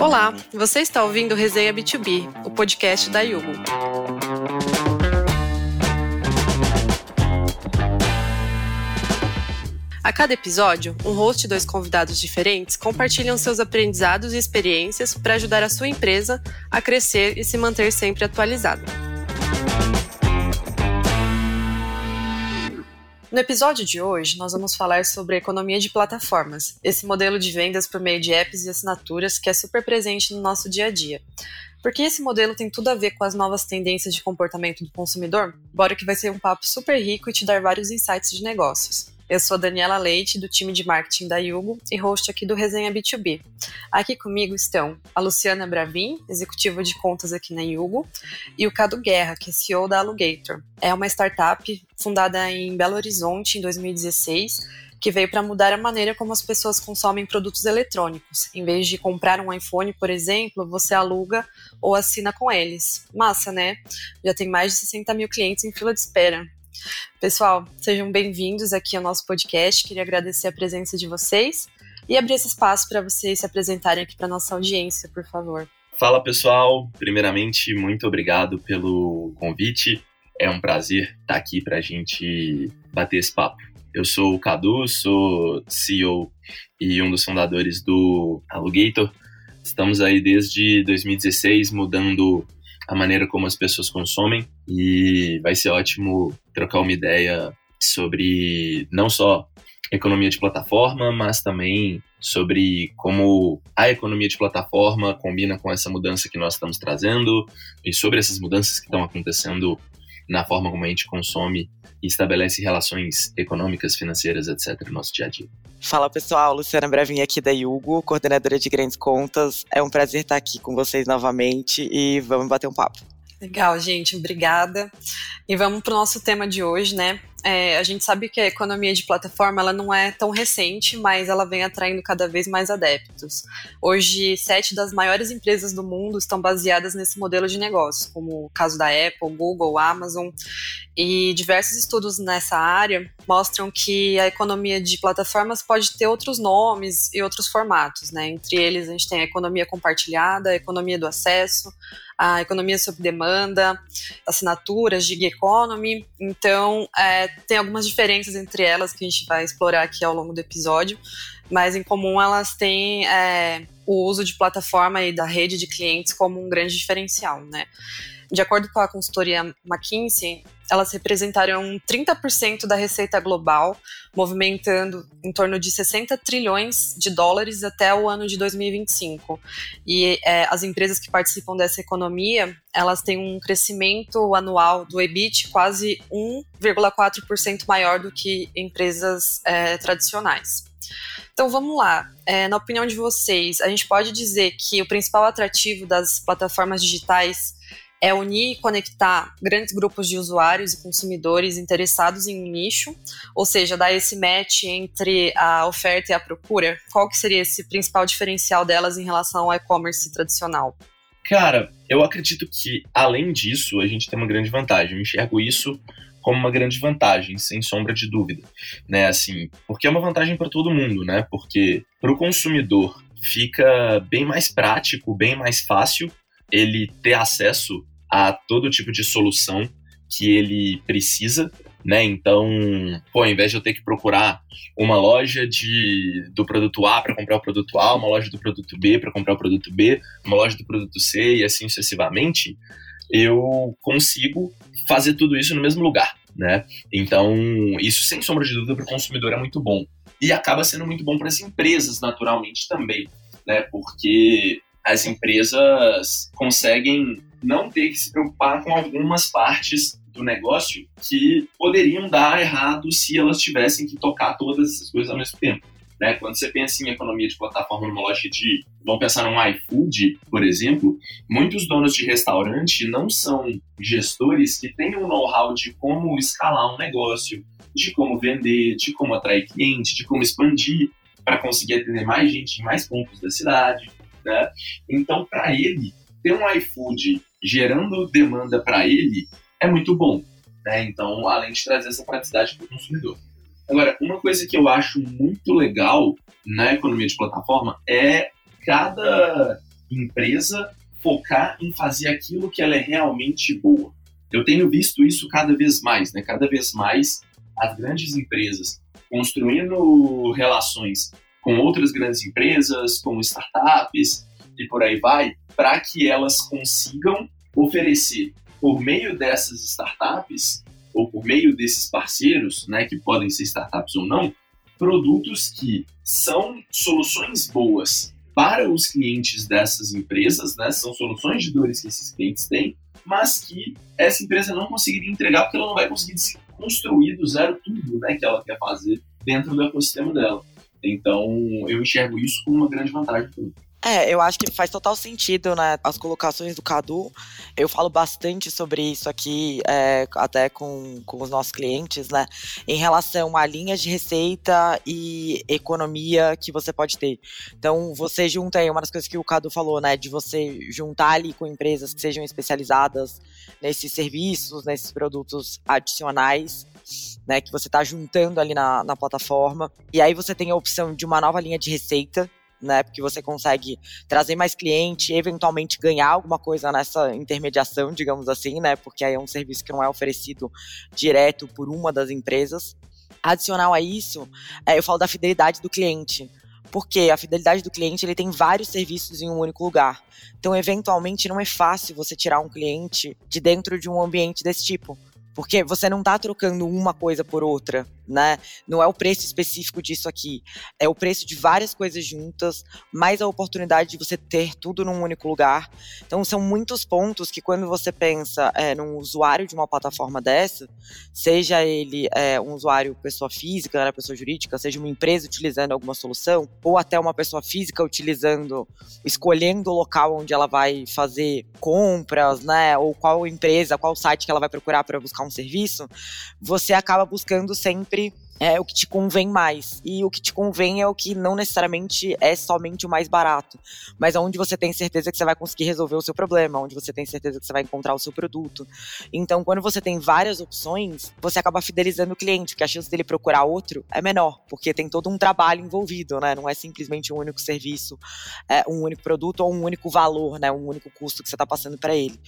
Olá, você está ouvindo Resenha B2B, o podcast da Yugo. A cada episódio, um host e dois convidados diferentes compartilham seus aprendizados e experiências para ajudar a sua empresa a crescer e se manter sempre atualizada. No episódio de hoje, nós vamos falar sobre a economia de plataformas, esse modelo de vendas por meio de apps e assinaturas que é super presente no nosso dia a dia. Porque esse modelo tem tudo a ver com as novas tendências de comportamento do consumidor? Bora que vai ser um papo super rico e te dar vários insights de negócios. Eu sou Daniela Leite, do time de marketing da Yugo e host aqui do Resenha B2B. Aqui comigo estão a Luciana Bravin, executiva de contas aqui na Yugo, e o Cado Guerra, que é CEO da Alugator. É uma startup fundada em Belo Horizonte em 2016 que veio para mudar a maneira como as pessoas consomem produtos eletrônicos. Em vez de comprar um iPhone, por exemplo, você aluga ou assina com eles. Massa, né? Já tem mais de 60 mil clientes em fila de espera. Pessoal, sejam bem-vindos aqui ao nosso podcast. Queria agradecer a presença de vocês e abrir esse espaço para vocês se apresentarem aqui para nossa audiência, por favor. Fala pessoal, primeiramente, muito obrigado pelo convite. É um prazer estar aqui para a gente bater esse papo. Eu sou o Cadu, sou CEO e um dos fundadores do Alugator. Estamos aí desde 2016 mudando a maneira como as pessoas consomem e vai ser ótimo trocar uma ideia sobre não só economia de plataforma, mas também sobre como a economia de plataforma combina com essa mudança que nós estamos trazendo e sobre essas mudanças que estão acontecendo na forma como a gente consome e estabelece relações econômicas, financeiras, etc. no nosso dia a dia. Fala pessoal, Luciana Brevinha aqui da Yugo, coordenadora de grandes contas. É um prazer estar aqui com vocês novamente e vamos bater um papo. Legal, gente, obrigada. E vamos para o nosso tema de hoje, né? É, a gente sabe que a economia de plataforma ela não é tão recente, mas ela vem atraindo cada vez mais adeptos. Hoje, sete das maiores empresas do mundo estão baseadas nesse modelo de negócio, como o caso da Apple, Google, Amazon. E diversos estudos nessa área mostram que a economia de plataformas pode ter outros nomes e outros formatos, né? Entre eles, a gente tem a economia compartilhada, a economia do acesso, a economia sob demanda, assinaturas, gig economy. Então, é, tem algumas diferenças entre elas que a gente vai explorar aqui ao longo do episódio, mas em comum elas têm é, o uso de plataforma e da rede de clientes como um grande diferencial, né? De acordo com a consultoria McKinsey, elas representariam 30% da receita global, movimentando em torno de 60 trilhões de dólares até o ano de 2025. E é, as empresas que participam dessa economia, elas têm um crescimento anual do EBIT quase 1,4% maior do que empresas é, tradicionais. Então vamos lá. É, na opinião de vocês, a gente pode dizer que o principal atrativo das plataformas digitais é unir e conectar grandes grupos de usuários e consumidores interessados em um nicho, ou seja, dar esse match entre a oferta e a procura? Qual que seria esse principal diferencial delas em relação ao e-commerce tradicional? Cara, eu acredito que além disso, a gente tem uma grande vantagem. Eu enxergo isso como uma grande vantagem, sem sombra de dúvida, né? Assim, porque é uma vantagem para todo mundo, né? Porque para o consumidor fica bem mais prático, bem mais fácil ele ter acesso a todo tipo de solução que ele precisa, né? Então, pô, ao invés de eu ter que procurar uma loja de, do produto A para comprar o produto A, uma loja do produto B para comprar o produto B, uma loja do produto C e assim sucessivamente, eu consigo fazer tudo isso no mesmo lugar, né? Então, isso sem sombra de dúvida para o consumidor é muito bom. E acaba sendo muito bom para as empresas, naturalmente, também, né? Porque as empresas conseguem não ter que se preocupar com algumas partes do negócio que poderiam dar errado se elas tivessem que tocar todas essas coisas ao mesmo tempo. Né? Quando você pensa em economia de plataforma numa lógica de, vamos pensar num iFood, por exemplo, muitos donos de restaurante não são gestores que têm um know-how de como escalar um negócio, de como vender, de como atrair cliente, de como expandir para conseguir atender mais gente em mais pontos da cidade. Né? Então, para ele, ter um iFood gerando demanda para ele é muito bom. Né? Então, além de trazer essa praticidade para o consumidor. Agora, uma coisa que eu acho muito legal na economia de plataforma é cada empresa focar em fazer aquilo que ela é realmente boa. Eu tenho visto isso cada vez mais, né? Cada vez mais as grandes empresas construindo relações com outras grandes empresas, com startups e por aí vai, para que elas consigam oferecer por meio dessas startups ou por meio desses parceiros, né, que podem ser startups ou não, produtos que são soluções boas para os clientes dessas empresas, né, são soluções de dores que esses clientes têm, mas que essa empresa não conseguiria entregar porque ela não vai conseguir construir do zero tudo né, que ela quer fazer dentro do ecossistema dela. Então, eu enxergo isso como uma grande vantagem para é, eu acho que faz total sentido, né? As colocações do Cadu. Eu falo bastante sobre isso aqui, é, até com, com os nossos clientes, né? Em relação a linhas de receita e economia que você pode ter. Então, você junta aí uma das coisas que o Cadu falou, né? De você juntar ali com empresas que sejam especializadas nesses serviços, nesses produtos adicionais. Né, que você está juntando ali na, na plataforma. E aí você tem a opção de uma nova linha de receita, né? Porque você consegue trazer mais cliente, eventualmente ganhar alguma coisa nessa intermediação, digamos assim, né? Porque aí é um serviço que não é oferecido direto por uma das empresas. Adicional a isso, é, eu falo da fidelidade do cliente. Porque a fidelidade do cliente ele tem vários serviços em um único lugar. Então, eventualmente, não é fácil você tirar um cliente de dentro de um ambiente desse tipo. Porque você não está trocando uma coisa por outra né? Não é o preço específico disso aqui, é o preço de várias coisas juntas, mais a oportunidade de você ter tudo num único lugar. Então são muitos pontos que quando você pensa é, num usuário de uma plataforma dessa, seja ele é, um usuário pessoa física, né, pessoa jurídica, seja uma empresa utilizando alguma solução, ou até uma pessoa física utilizando, escolhendo o local onde ela vai fazer compras, né? Ou qual empresa, qual site que ela vai procurar para buscar um serviço, você acaba buscando sempre é o que te convém mais. E o que te convém é o que não necessariamente é somente o mais barato, mas onde você tem certeza que você vai conseguir resolver o seu problema, onde você tem certeza que você vai encontrar o seu produto. Então, quando você tem várias opções, você acaba fidelizando o cliente, porque a chance dele procurar outro é menor, porque tem todo um trabalho envolvido, né? Não é simplesmente um único serviço, é um único produto ou um único valor, né? Um único custo que você está passando para ele.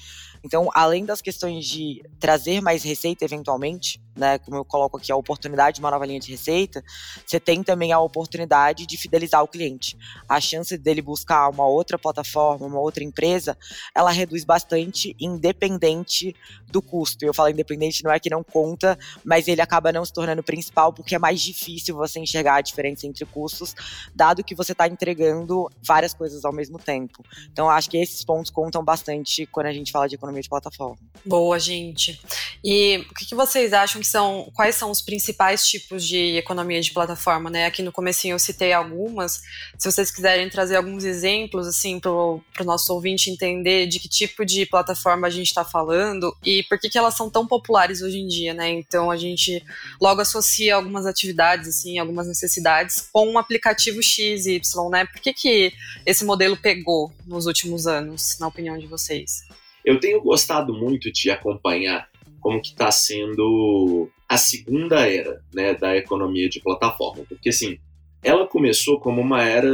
Então, além das questões de trazer mais receita eventualmente, né, como eu coloco aqui a oportunidade de uma nova linha de receita, você tem também a oportunidade de fidelizar o cliente. A chance dele buscar uma outra plataforma, uma outra empresa, ela reduz bastante, independente do custo. Eu falo independente, não é que não conta, mas ele acaba não se tornando principal porque é mais difícil você enxergar a diferença entre custos, dado que você está entregando várias coisas ao mesmo tempo. Então, acho que esses pontos contam bastante quando a gente fala de economia de plataforma. Boa, gente. E o que, que vocês acham que são, quais são os principais tipos de economia de plataforma, né? Aqui no comecinho eu citei algumas. Se vocês quiserem trazer alguns exemplos, assim, para o nosso ouvinte entender de que tipo de plataforma a gente está falando e por que, que elas são tão populares hoje em dia, né? Então a gente logo associa algumas atividades, assim, algumas necessidades com um aplicativo X e Y, né? Por que, que esse modelo pegou nos últimos anos, na opinião de vocês? Eu tenho gostado muito de acompanhar como que está sendo a segunda era né, da economia de plataforma. Porque, assim, ela começou como uma era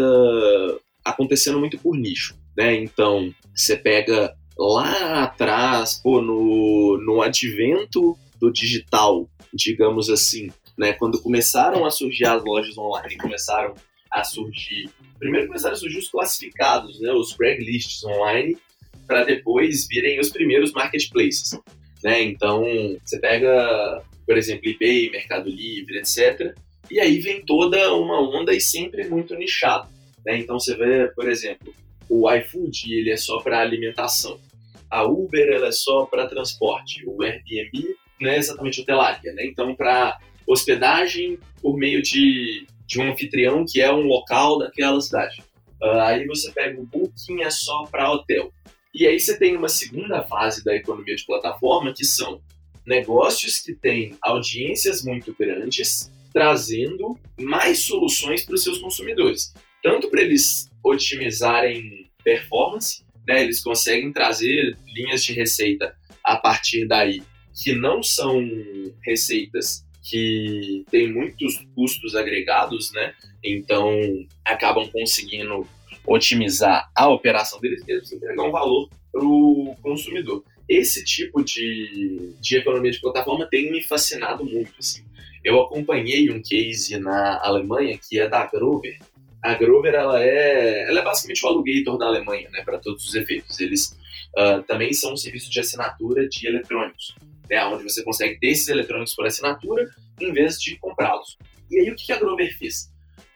acontecendo muito por nicho. Né? Então, você pega lá atrás, pô, no, no advento do digital, digamos assim, né? quando começaram a surgir as lojas online, começaram a surgir... Primeiro começaram a surgir os classificados, né? os brand lists online, para depois virem os primeiros marketplaces né? Então, você pega, por exemplo, eBay, Mercado Livre, etc. E aí vem toda uma onda e sempre muito nichado, né? Então você vê, por exemplo, o iFood, ele é só para alimentação. A Uber, ela é só para transporte. O Airbnb não é exatamente hotelaria, né? Então, para hospedagem por meio de, de um anfitrião que é um local daquela cidade. Uh, aí você pega o Booking, é só para hotel. E aí você tem uma segunda fase da economia de plataforma, que são negócios que têm audiências muito grandes, trazendo mais soluções para os seus consumidores. Tanto para eles otimizarem performance, né, eles conseguem trazer linhas de receita a partir daí que não são receitas que têm muitos custos agregados, né? Então acabam conseguindo otimizar a operação deles mesmos, entregar um valor para o consumidor. Esse tipo de, de economia de plataforma tem me fascinado muito. Assim. Eu acompanhei um case na Alemanha que é da Grover. A Grover ela é, ela é basicamente o alugator da Alemanha, né, para todos os efeitos. Eles uh, também são um serviço de assinatura de eletrônicos, né, onde você consegue ter esses eletrônicos por assinatura em vez de comprá-los. E aí o que a Grover fez?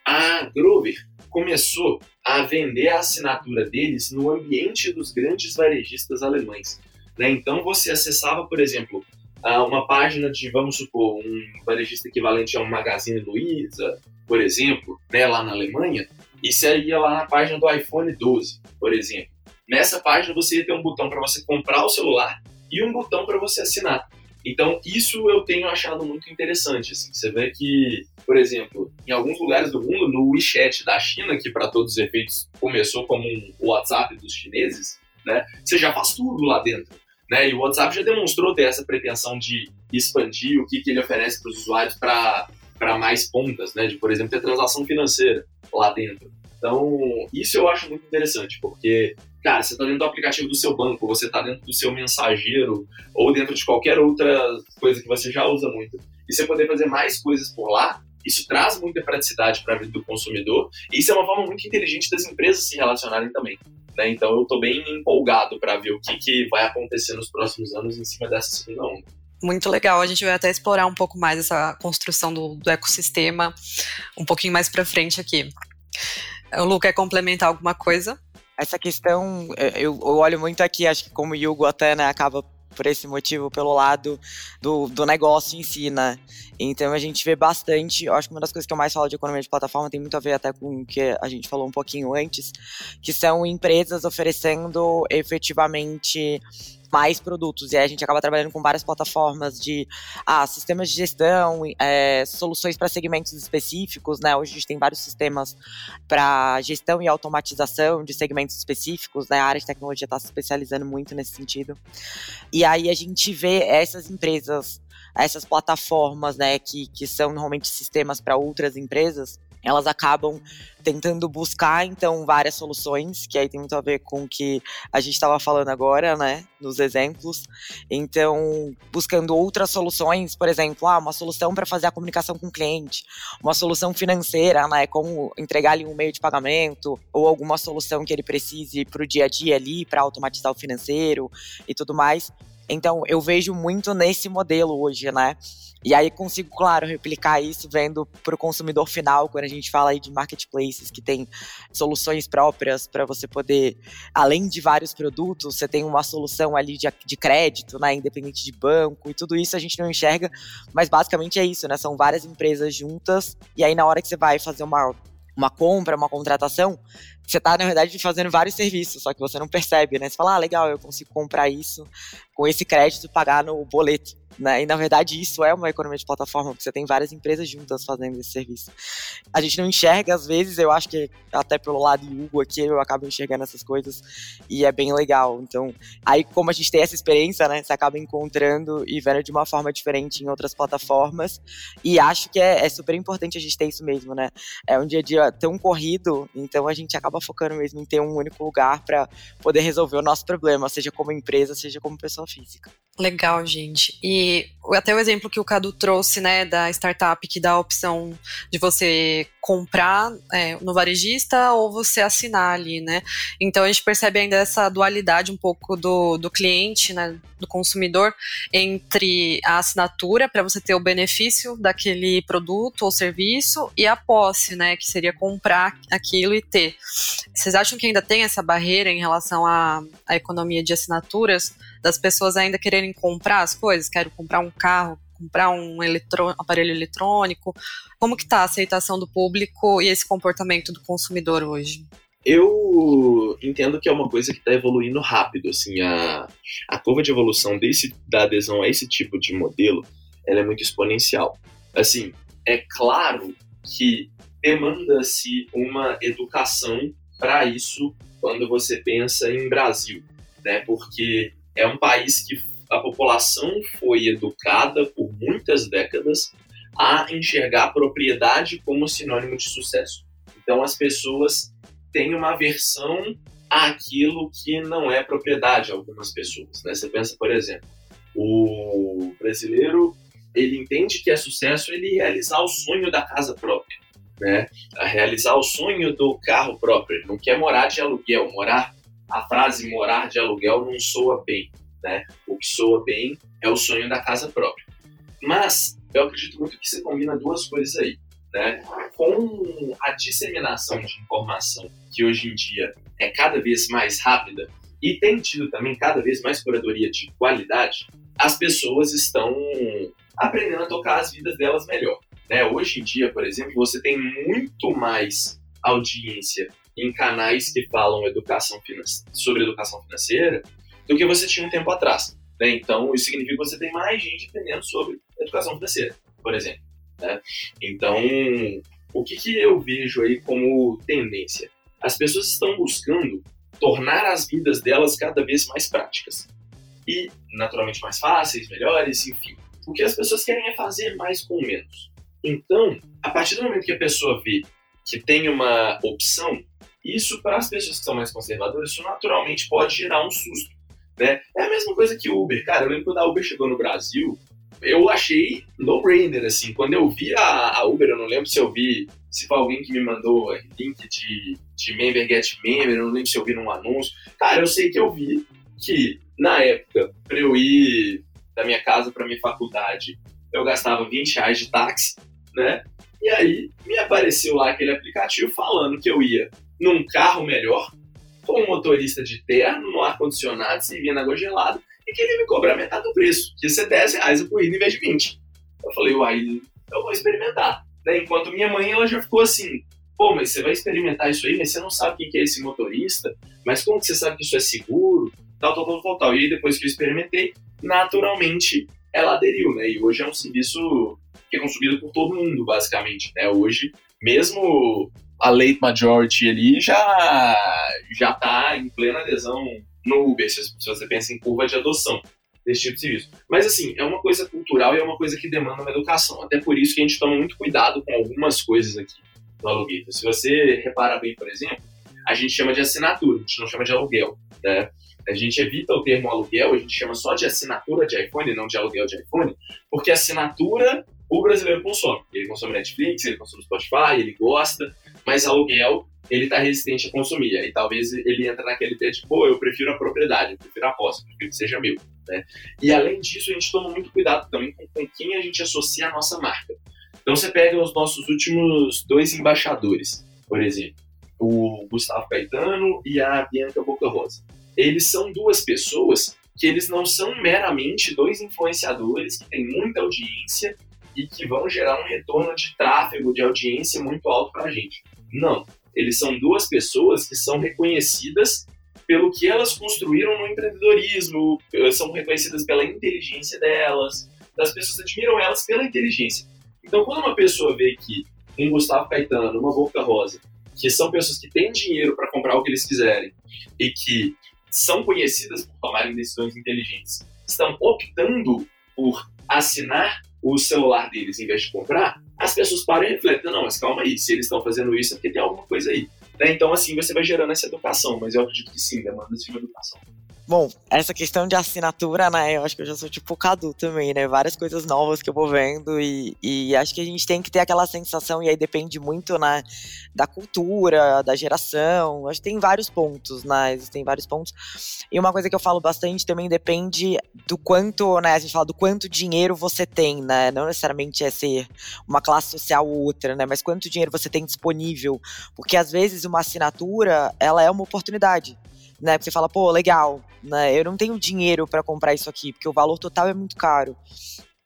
A Grover começou a vender a assinatura deles no ambiente dos grandes varejistas alemães. Né? Então você acessava, por exemplo, uma página de, vamos supor, um varejista equivalente a um Magazine Luiza, por exemplo, né, lá na Alemanha, e você ia lá na página do iPhone 12, por exemplo. Nessa página você ia ter um botão para você comprar o celular e um botão para você assinar. Então, isso eu tenho achado muito interessante. Assim. Você vê que, por exemplo, em alguns lugares do mundo, no WeChat da China, que para todos os efeitos começou como um WhatsApp dos chineses, né, você já faz tudo lá dentro. Né? E o WhatsApp já demonstrou ter essa pretensão de expandir o que, que ele oferece para os usuários para mais pontas, né? de, por exemplo, ter transação financeira lá dentro. Então, isso eu acho muito interessante, porque Cara, você está dentro do aplicativo do seu banco, você está dentro do seu mensageiro ou dentro de qualquer outra coisa que você já usa muito. E você poder fazer mais coisas por lá, isso traz muita praticidade para a vida do consumidor. E isso é uma forma muito inteligente das empresas se relacionarem também. Né? Então eu estou bem empolgado para ver o que, que vai acontecer nos próximos anos em cima dessa segunda onda. Muito legal. A gente vai até explorar um pouco mais essa construção do, do ecossistema um pouquinho mais para frente aqui. O Lu quer complementar alguma coisa? essa questão, é, eu, eu, olho muito aqui, acho que como o Yugo até né, acaba por esse motivo, pelo lado do, do negócio em si, né? Então a gente vê bastante, eu acho que uma das coisas que eu mais falo de economia de plataforma tem muito a ver até com o que a gente falou um pouquinho antes, que são empresas oferecendo efetivamente mais produtos. E aí a gente acaba trabalhando com várias plataformas de ah, sistemas de gestão, é, soluções para segmentos específicos, né? Hoje a gente tem vários sistemas para gestão e automatização de segmentos específicos, né? A área de tecnologia está se especializando muito nesse sentido. E aí a gente vê essas empresas, essas plataformas, né, que, que são normalmente sistemas para outras empresas, elas acabam tentando buscar então várias soluções, que aí tem muito a ver com o que a gente estava falando agora, né, nos exemplos. Então, buscando outras soluções, por exemplo, ah, uma solução para fazer a comunicação com o cliente, uma solução financeira, né, como entregar-lhe um meio de pagamento, ou alguma solução que ele precise para o dia a dia ali, para automatizar o financeiro e tudo mais. Então, eu vejo muito nesse modelo hoje, né? E aí consigo, claro, replicar isso vendo para o consumidor final, quando a gente fala aí de marketplaces que tem soluções próprias para você poder, além de vários produtos, você tem uma solução ali de, de crédito, né, independente de banco, e tudo isso a gente não enxerga, mas basicamente é isso, né? São várias empresas juntas, e aí na hora que você vai fazer uma uma compra, uma contratação, você está, na verdade, fazendo vários serviços, só que você não percebe, né? Você fala, ah, legal, eu consigo comprar isso com esse crédito pagar no boleto. Né? E na verdade isso é uma economia de plataforma, porque você tem várias empresas juntas fazendo esse serviço. A gente não enxerga, às vezes, eu acho que até pelo lado do Hugo aqui, eu acabo enxergando essas coisas e é bem legal. Então, aí como a gente tem essa experiência, né, você acaba encontrando e vendo de uma forma diferente em outras plataformas. E acho que é, é super importante a gente ter isso mesmo, né? É um dia a dia tão corrido, então a gente acaba focando mesmo em ter um único lugar para poder resolver o nosso problema, seja como empresa, seja como pessoa física. Legal, gente. E até o exemplo que o Cadu trouxe, né, da startup que dá a opção de você comprar é, no varejista ou você assinar ali, né? Então a gente percebe ainda essa dualidade um pouco do, do cliente, né, do consumidor, entre a assinatura para você ter o benefício daquele produto ou serviço e a posse, né, que seria comprar aquilo e ter. Vocês acham que ainda tem essa barreira em relação à, à economia de assinaturas? das pessoas ainda quererem comprar as coisas, quero comprar um carro, comprar um aparelho eletrônico. Como que está a aceitação do público e esse comportamento do consumidor hoje? Eu entendo que é uma coisa que está evoluindo rápido, assim, a, a curva de evolução desse, da adesão a esse tipo de modelo, ela é muito exponencial. Assim, é claro que demanda-se uma educação para isso quando você pensa em Brasil, né? Porque é um país que a população foi educada por muitas décadas a enxergar a propriedade como sinônimo de sucesso. Então as pessoas tem uma aversão àquilo que não é propriedade de algumas pessoas. Né? Você pensa, por exemplo, o brasileiro ele entende que é sucesso ele realizar o sonho da casa própria, né? A realizar o sonho do carro próprio. Ele não quer morar de aluguel. Morar, a frase morar de aluguel não soa bem, né? O que soa bem é o sonho da casa própria. Mas eu acredito muito que você combina duas coisas aí, né? Com a disseminação de informação que hoje em dia é cada vez mais rápida e tem tido também cada vez mais curadoria de qualidade, as pessoas estão aprendendo a tocar as vidas delas melhor. Né? Hoje em dia, por exemplo, você tem muito mais audiência em canais que falam educação sobre educação financeira do que você tinha um tempo atrás. Né? Então, isso significa que você tem mais gente aprendendo sobre educação financeira, por exemplo. Né? Então, o que, que eu vejo aí como tendência? As pessoas estão buscando tornar as vidas delas cada vez mais práticas e, naturalmente, mais fáceis, melhores, enfim. O que as pessoas querem é fazer mais com menos. Então, a partir do momento que a pessoa vê que tem uma opção, isso para as pessoas que são mais conservadoras, isso naturalmente pode gerar um susto. Né? É a mesma coisa que Uber. Cara, eu lembro quando a Uber chegou no Brasil, eu achei no-brainer, assim. Quando eu vi a, a, Uber, eu não lembro se eu vi, se foi alguém que me mandou link de, de member get member, eu não lembro se eu vi num anúncio. Cara, eu sei que eu vi que, na época, para eu ir da minha casa para minha faculdade, eu gastava 20 reais de táxi, né? E aí me apareceu lá aquele aplicativo falando que eu ia num carro melhor, com um motorista de terno, no ar-condicionado, servindo água gelada, e que ele me cobrar metade do preço, que ia ser 10 reais a corrida em vez de 20. Eu falei, uai, eu vou experimentar. Né? Enquanto minha mãe, ela já ficou assim, pô, mas você vai experimentar isso aí, mas você não sabe quem que é esse motorista, mas como que você sabe que isso é seguro, tal, tal, tal, tal, tal. E aí depois que eu experimentei, naturalmente ela aderiu, né? E hoje é um serviço que é consumido por todo mundo, basicamente, né? Hoje, mesmo a late majority ali já já está em plena adesão no Uber, se você pensa em curva de adoção desse tipo de serviço. Mas assim, é uma coisa cultural e é uma coisa que demanda uma educação. Até por isso que a gente toma muito cuidado com algumas coisas aqui no aluguel. Se você repara bem, por exemplo, a gente chama de assinatura, a gente não chama de aluguel, né? A gente evita o termo aluguel, a gente chama só de assinatura de iPhone, não de aluguel de iPhone, porque assinatura o brasileiro consome. Ele consome Netflix, ele consome Spotify, ele gosta, mas aluguel ele está resistente a consumir. Aí talvez ele entra naquele pé de, pô, eu prefiro a propriedade, eu prefiro a posse, eu prefiro que seja meu. Né? E além disso, a gente toma muito cuidado também com, com quem a gente associa a nossa marca. Então você pega os nossos últimos dois embaixadores, por exemplo, o Gustavo Caetano e a Bianca Boca Rosa eles são duas pessoas que eles não são meramente dois influenciadores que têm muita audiência e que vão gerar um retorno de tráfego, de audiência muito alto para a gente. Não. Eles são duas pessoas que são reconhecidas pelo que elas construíram no empreendedorismo, são reconhecidas pela inteligência delas, as pessoas admiram elas pela inteligência. Então, quando uma pessoa vê que um Gustavo Caetano, uma Boca Rosa, que são pessoas que têm dinheiro para comprar o que eles quiserem e que são conhecidas por tomarem decisões inteligentes, estão optando por assinar o celular deles em vez de comprar, as pessoas param e refletem, não, mas calma aí, se eles estão fazendo isso é porque tem alguma coisa aí. Né? Então, assim, você vai gerando essa educação, mas eu acredito que sim, demanda-se uma educação. Bom, essa questão de assinatura, né? Eu acho que eu já sou tipo Cadu também, né? Várias coisas novas que eu vou vendo e, e acho que a gente tem que ter aquela sensação, e aí depende muito, né? Da cultura, da geração. Acho que tem vários pontos, né? Existem vários pontos. E uma coisa que eu falo bastante também depende do quanto, né? A gente fala do quanto dinheiro você tem, né? Não necessariamente é ser uma classe social ou outra, né? Mas quanto dinheiro você tem disponível. Porque às vezes uma assinatura, ela é uma oportunidade né? Porque você fala, pô, legal, né? Eu não tenho dinheiro para comprar isso aqui, porque o valor total é muito caro.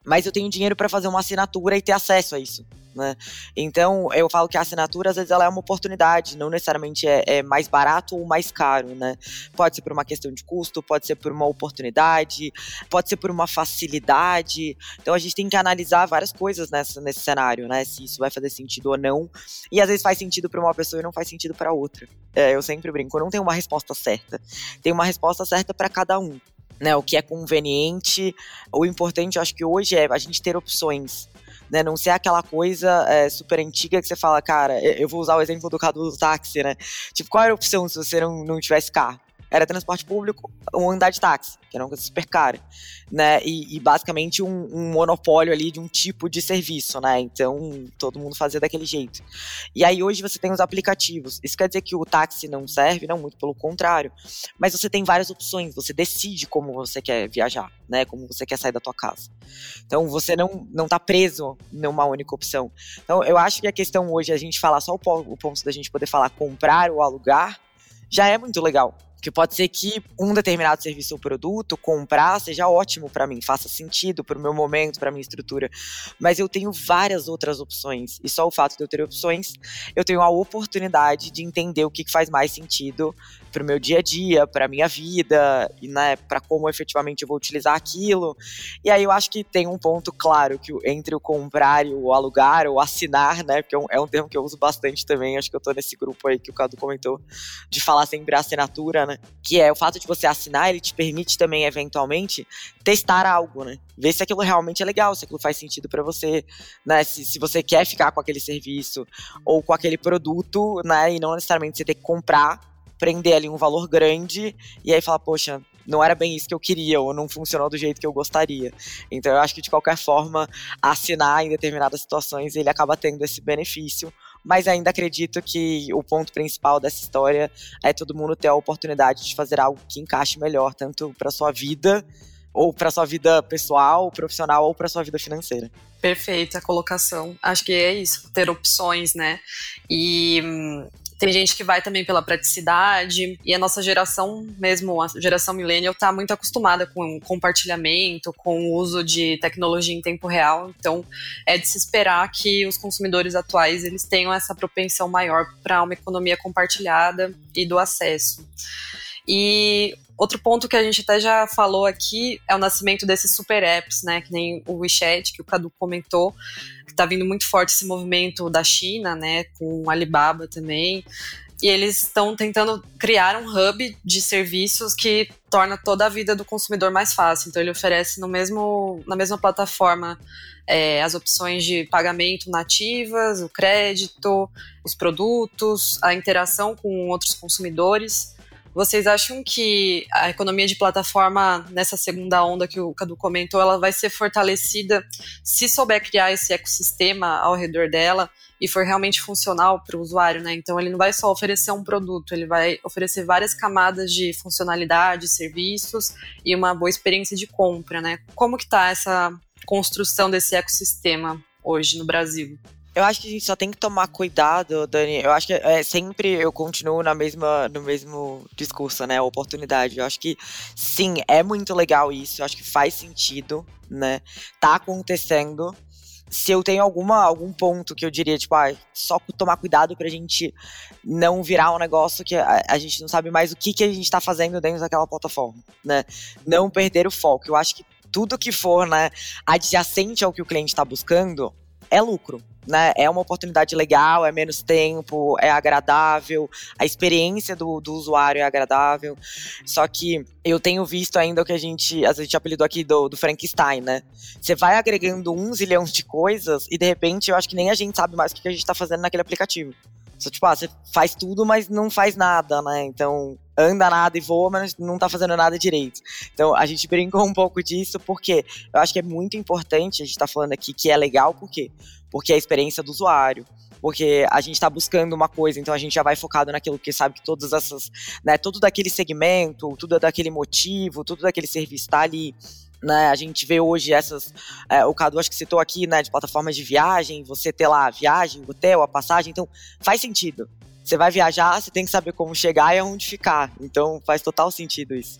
Mas eu tenho dinheiro para fazer uma assinatura e ter acesso a isso né? Então, eu falo que a assinatura, às vezes, ela é uma oportunidade, não necessariamente é, é, mais barato ou mais caro, né? Pode ser por uma questão de custo, pode ser por uma oportunidade, pode ser por uma facilidade. Então, a gente tem que analisar várias coisas nessa, nesse cenário, né? Se isso vai fazer sentido ou não. E às vezes faz sentido para uma pessoa e não faz sentido para outra. É, eu sempre brinco, não tem uma resposta certa. Tem uma resposta certa para cada um. Né, o que é conveniente. O importante, eu acho que hoje é a gente ter opções. Né, não ser aquela coisa é, super antiga que você fala, cara, eu vou usar o exemplo do Cadu do táxi, né? Tipo, qual era a opção se você não, não tivesse carro? Era transporte público ou andar de táxi, que era uma coisa super cara, né? E, e basicamente um, um, monopólio ali de um tipo de serviço, né? Então todo mundo fazia daquele jeito. E aí hoje você tem os aplicativos. Isso quer dizer que o táxi não serve, não, muito pelo contrário. Mas você tem várias opções, você decide como você quer viajar, né? Como você quer sair da tua casa. Então você não não tá preso numa única opção. Então eu acho que a questão hoje é a gente falar só o ponto da gente poder falar comprar ou alugar já é muito legal. Que pode ser que um determinado serviço ou produto comprar seja ótimo para mim, faça sentido para o meu momento, para minha estrutura. Mas eu tenho várias outras opções. E só o fato de eu ter opções, eu tenho a oportunidade de entender o que faz mais sentido para o meu dia a dia, para minha vida e né, para como efetivamente eu vou utilizar aquilo. E aí eu acho que tem um ponto claro que entre o comprar e o alugar ou assinar, né, porque é um, é um termo que eu uso bastante também, acho que eu estou nesse grupo aí que o Cadu comentou de falar sempre a né, que é o fato de você assinar, ele te permite também eventualmente testar algo, né, ver se aquilo realmente é legal, se aquilo faz sentido para você, né, se, se você quer ficar com aquele serviço ou com aquele produto, né, e não necessariamente você ter que comprar prender ali um valor grande e aí falar, poxa, não era bem isso que eu queria ou não funcionou do jeito que eu gostaria. Então eu acho que de qualquer forma, assinar em determinadas situações ele acaba tendo esse benefício, mas ainda acredito que o ponto principal dessa história é todo mundo ter a oportunidade de fazer algo que encaixe melhor tanto para sua vida ou para sua vida pessoal, profissional ou para sua vida financeira. Perfeita a colocação. Acho que é isso, ter opções, né? E hum, tem gente que vai também pela praticidade, e a nossa geração, mesmo a geração millennial, está muito acostumada com compartilhamento, com o uso de tecnologia em tempo real. Então, é de se esperar que os consumidores atuais eles tenham essa propensão maior para uma economia compartilhada e do acesso. E outro ponto que a gente até já falou aqui é o nascimento desses super apps, né? Que nem o WeChat, que o Cadu comentou, que tá vindo muito forte esse movimento da China, né? Com o Alibaba também. E eles estão tentando criar um hub de serviços que torna toda a vida do consumidor mais fácil. Então ele oferece no mesmo, na mesma plataforma é, as opções de pagamento nativas, o crédito, os produtos, a interação com outros consumidores. Vocês acham que a economia de plataforma, nessa segunda onda que o Cadu comentou, ela vai ser fortalecida se souber criar esse ecossistema ao redor dela e for realmente funcional para o usuário, né? Então ele não vai só oferecer um produto, ele vai oferecer várias camadas de funcionalidade, serviços e uma boa experiência de compra, né? Como que está essa construção desse ecossistema hoje no Brasil? Eu acho que a gente só tem que tomar cuidado, Dani. Eu acho que é, sempre eu continuo na mesma, no mesmo discurso, né? Oportunidade. Eu acho que sim, é muito legal isso. Eu acho que faz sentido, né? Tá acontecendo. Se eu tenho alguma, algum ponto que eu diria, tipo, ah, só tomar cuidado pra gente não virar um negócio que a, a gente não sabe mais o que, que a gente tá fazendo dentro daquela plataforma, né? Não perder o foco. Eu acho que tudo que for, né, adjacente ao que o cliente está buscando é lucro né? É uma oportunidade legal, é menos tempo, é agradável, a experiência do, do usuário é agradável. Só que eu tenho visto ainda o que a gente, a gente apelidou aqui do, do Frankenstein, né? Você vai agregando um zilhão de coisas e de repente eu acho que nem a gente sabe mais o que a gente tá fazendo naquele aplicativo. Só, tipo, ah, você faz tudo, mas não faz nada, né? Então, anda nada e voa, mas não tá fazendo nada direito. Então, a gente brincou um pouco disso, porque eu acho que é muito importante, a gente tá falando aqui que é legal, por quê? porque é a experiência do usuário. Porque a gente está buscando uma coisa, então a gente já vai focado naquilo que sabe que todas essas, né, tudo daquele segmento, tudo daquele motivo, tudo daquele serviço está ali. Né, a gente vê hoje essas. É, o Cadu acho que citou aqui, né, de plataformas de viagem, você ter lá a viagem, o hotel, a passagem, então faz sentido. Você vai viajar, você tem que saber como chegar e aonde ficar. Então faz total sentido isso.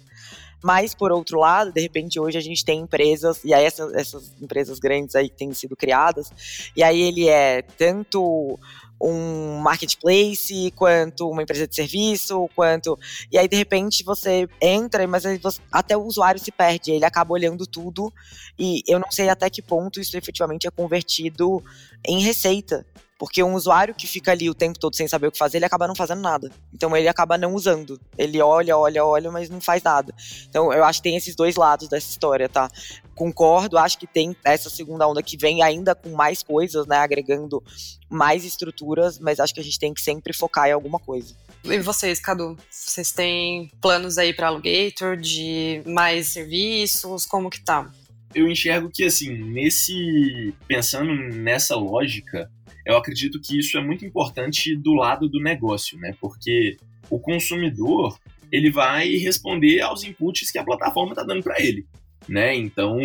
Mas, por outro lado, de repente, hoje a gente tem empresas, e aí essas, essas empresas grandes aí que têm sido criadas, e aí ele é tanto um marketplace, quanto uma empresa de serviço, quanto. E aí, de repente, você entra, mas você... até o usuário se perde, ele acaba olhando tudo, e eu não sei até que ponto isso efetivamente é convertido em receita. Porque um usuário que fica ali o tempo todo sem saber o que fazer, ele acaba não fazendo nada. Então ele acaba não usando. Ele olha, olha, olha, mas não faz nada. Então eu acho que tem esses dois lados dessa história, tá? Concordo, acho que tem essa segunda onda que vem ainda com mais coisas, né? Agregando mais estruturas, mas acho que a gente tem que sempre focar em alguma coisa. E vocês, Cadu? Vocês têm planos aí para Alugator de mais serviços? Como que tá? Eu enxergo que assim, nesse pensando nessa lógica, eu acredito que isso é muito importante do lado do negócio, né? Porque o consumidor ele vai responder aos inputs que a plataforma está dando para ele, né? Então,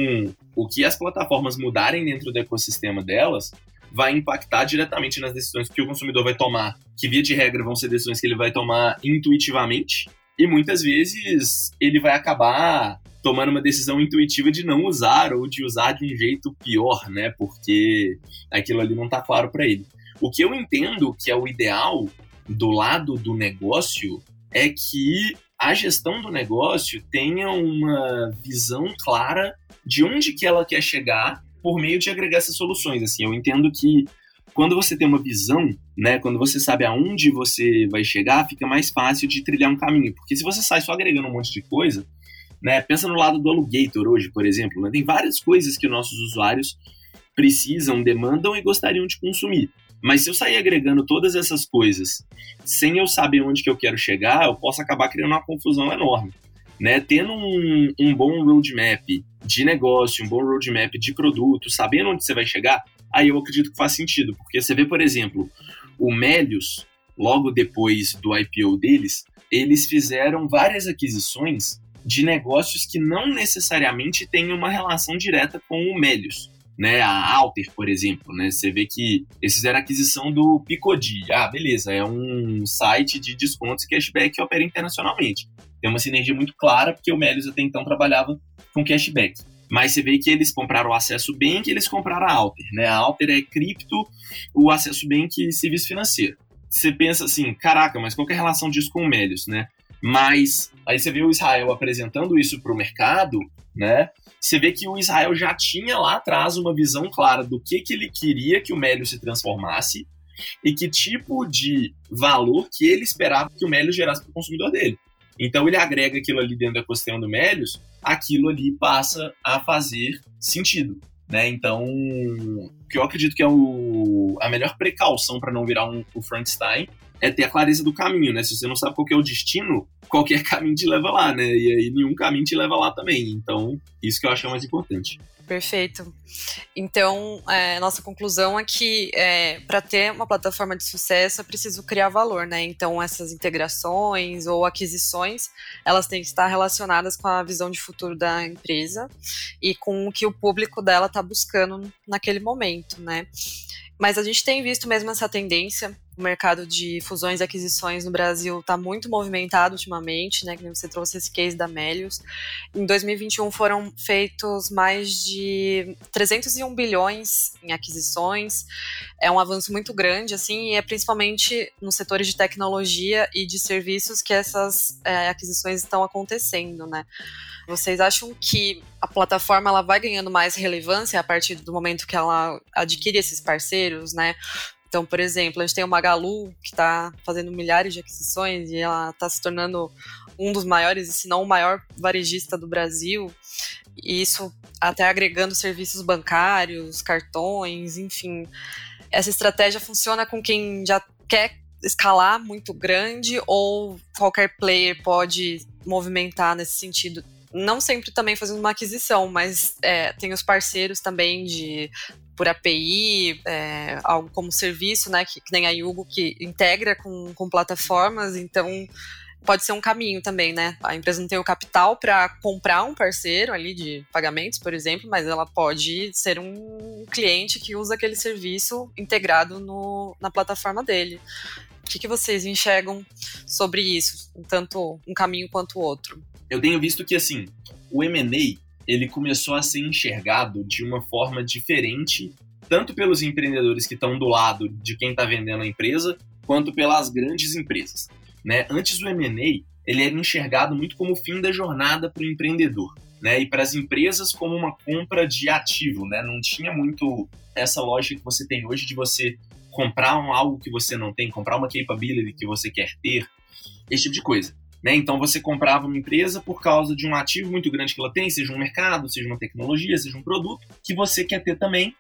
o que as plataformas mudarem dentro do ecossistema delas vai impactar diretamente nas decisões que o consumidor vai tomar, que via de regra vão ser decisões que ele vai tomar intuitivamente, e muitas vezes ele vai acabar tomando uma decisão intuitiva de não usar ou de usar de um jeito pior, né? Porque aquilo ali não está claro para ele. O que eu entendo que é o ideal do lado do negócio é que a gestão do negócio tenha uma visão clara de onde que ela quer chegar por meio de agregar essas soluções. Assim, eu entendo que quando você tem uma visão, né, quando você sabe aonde você vai chegar, fica mais fácil de trilhar um caminho. Porque se você sai só agregando um monte de coisa, né? Pensa no lado do Alugator hoje, por exemplo. Né? Tem várias coisas que nossos usuários precisam, demandam e gostariam de consumir. Mas se eu sair agregando todas essas coisas sem eu saber onde que eu quero chegar, eu posso acabar criando uma confusão enorme. Né? Tendo um, um bom roadmap de negócio, um bom roadmap de produto, sabendo onde você vai chegar, aí eu acredito que faz sentido. Porque você vê, por exemplo, o Melius, logo depois do IPO deles, eles fizeram várias aquisições de negócios que não necessariamente têm uma relação direta com o Melius. Né, a Alter, por exemplo, né, você vê que eles fizeram aquisição do Picodi. Ah, beleza, é um site de descontos e cashback que opera internacionalmente. Tem uma sinergia muito clara, porque o Melius até então trabalhava com cashback. Mas você vê que eles compraram o acesso bem que eles compraram a Alter. Né? A Alter é cripto, o acesso bem que serviço financeiro. Você pensa assim, caraca, mas qual é a relação disso com o Melius, né? Mas aí você vê o Israel apresentando isso para o mercado, né? Você vê que o Israel já tinha lá atrás uma visão clara do que, que ele queria que o Mélio se transformasse e que tipo de valor que ele esperava que o Melius gerasse para o consumidor dele. Então ele agrega aquilo ali dentro da ecossistema do Melius, aquilo ali passa a fazer sentido. Né? Então, o que eu acredito que é o, a melhor precaução para não virar um, o Frankenstein é ter a clareza do caminho, né? Se você não sabe qual é o destino, qualquer caminho te leva lá, né? E aí nenhum caminho te leva lá também. Então, isso que eu acho mais importante. Perfeito. Então, é, nossa conclusão é que é, para ter uma plataforma de sucesso é preciso criar valor, né? Então, essas integrações ou aquisições, elas têm que estar relacionadas com a visão de futuro da empresa e com o que o público dela está buscando naquele momento, né? Mas a gente tem visto mesmo essa tendência o mercado de fusões e aquisições no Brasil está muito movimentado ultimamente, né? Que você trouxe esse case da Melius. Em 2021 foram feitos mais de 301 bilhões em aquisições. É um avanço muito grande, assim, e é principalmente nos setores de tecnologia e de serviços que essas é, aquisições estão acontecendo, né? Vocês acham que a plataforma ela vai ganhando mais relevância a partir do momento que ela adquire esses parceiros, né? Então, por exemplo, a gente tem o Magalu, que está fazendo milhares de aquisições e ela está se tornando um dos maiores, se não o maior varejista do Brasil. E isso até agregando serviços bancários, cartões, enfim. Essa estratégia funciona com quem já quer escalar muito grande ou qualquer player pode movimentar nesse sentido não sempre também fazendo uma aquisição, mas é, tem os parceiros também de por API, é, algo como serviço, né, que, que, nem a Yugo, que integra com, com plataformas, então pode ser um caminho também, né? A empresa não tem o capital para comprar um parceiro ali de pagamentos, por exemplo, mas ela pode ser um cliente que usa aquele serviço integrado no, na plataforma dele. O que, que vocês enxergam sobre isso, tanto um caminho quanto o outro? Eu tenho visto que assim, o M&A ele começou a ser enxergado de uma forma diferente, tanto pelos empreendedores que estão do lado de quem está vendendo a empresa, quanto pelas grandes empresas. Né? Antes o M&A ele era enxergado muito como o fim da jornada para o empreendedor. Né, e para as empresas como uma compra de ativo, né? Não tinha muito essa lógica que você tem hoje de você comprar um, algo que você não tem, comprar uma capability que você quer ter, esse tipo de coisa. Né? Então você comprava uma empresa por causa de um ativo muito grande que ela tem, seja um mercado, seja uma tecnologia, seja um produto, que você quer ter também,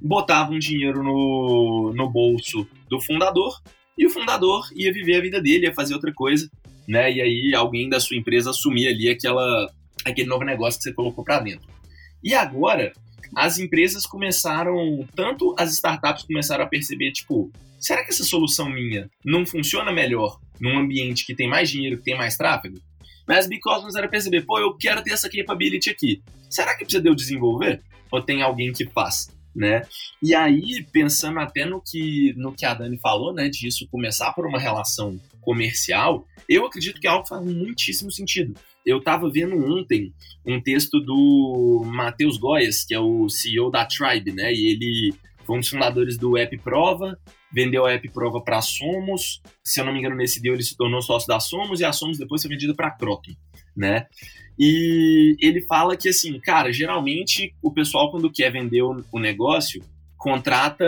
botava um dinheiro no, no bolso do fundador e o fundador ia viver a vida dele, ia fazer outra coisa, né? E aí alguém da sua empresa assumia ali aquela, aquele novo negócio que você colocou para dentro. E agora as empresas começaram, tanto as startups começaram a perceber, tipo, será que essa solução minha não funciona melhor num ambiente que tem mais dinheiro, que tem mais tráfego? Mas Cosmos era perceber, pô, eu quero ter essa capability aqui. Será que precisa de eu desenvolver? Ou tem alguém que faz? Né? E aí, pensando até no que, no que a Dani falou, né, de isso começar por uma relação comercial, eu acredito que é algo faz muitíssimo sentido. Eu estava vendo ontem um texto do Matheus Goias, que é o CEO da Tribe, né? E ele foi um dos fundadores do App Prova, vendeu a App Prova para a Somos. Se eu não me engano, nesse dia ele se tornou sócio da Somos e a Somos depois foi vendida para a Croton, né? E ele fala que, assim, cara, geralmente o pessoal, quando quer vender o negócio, contrata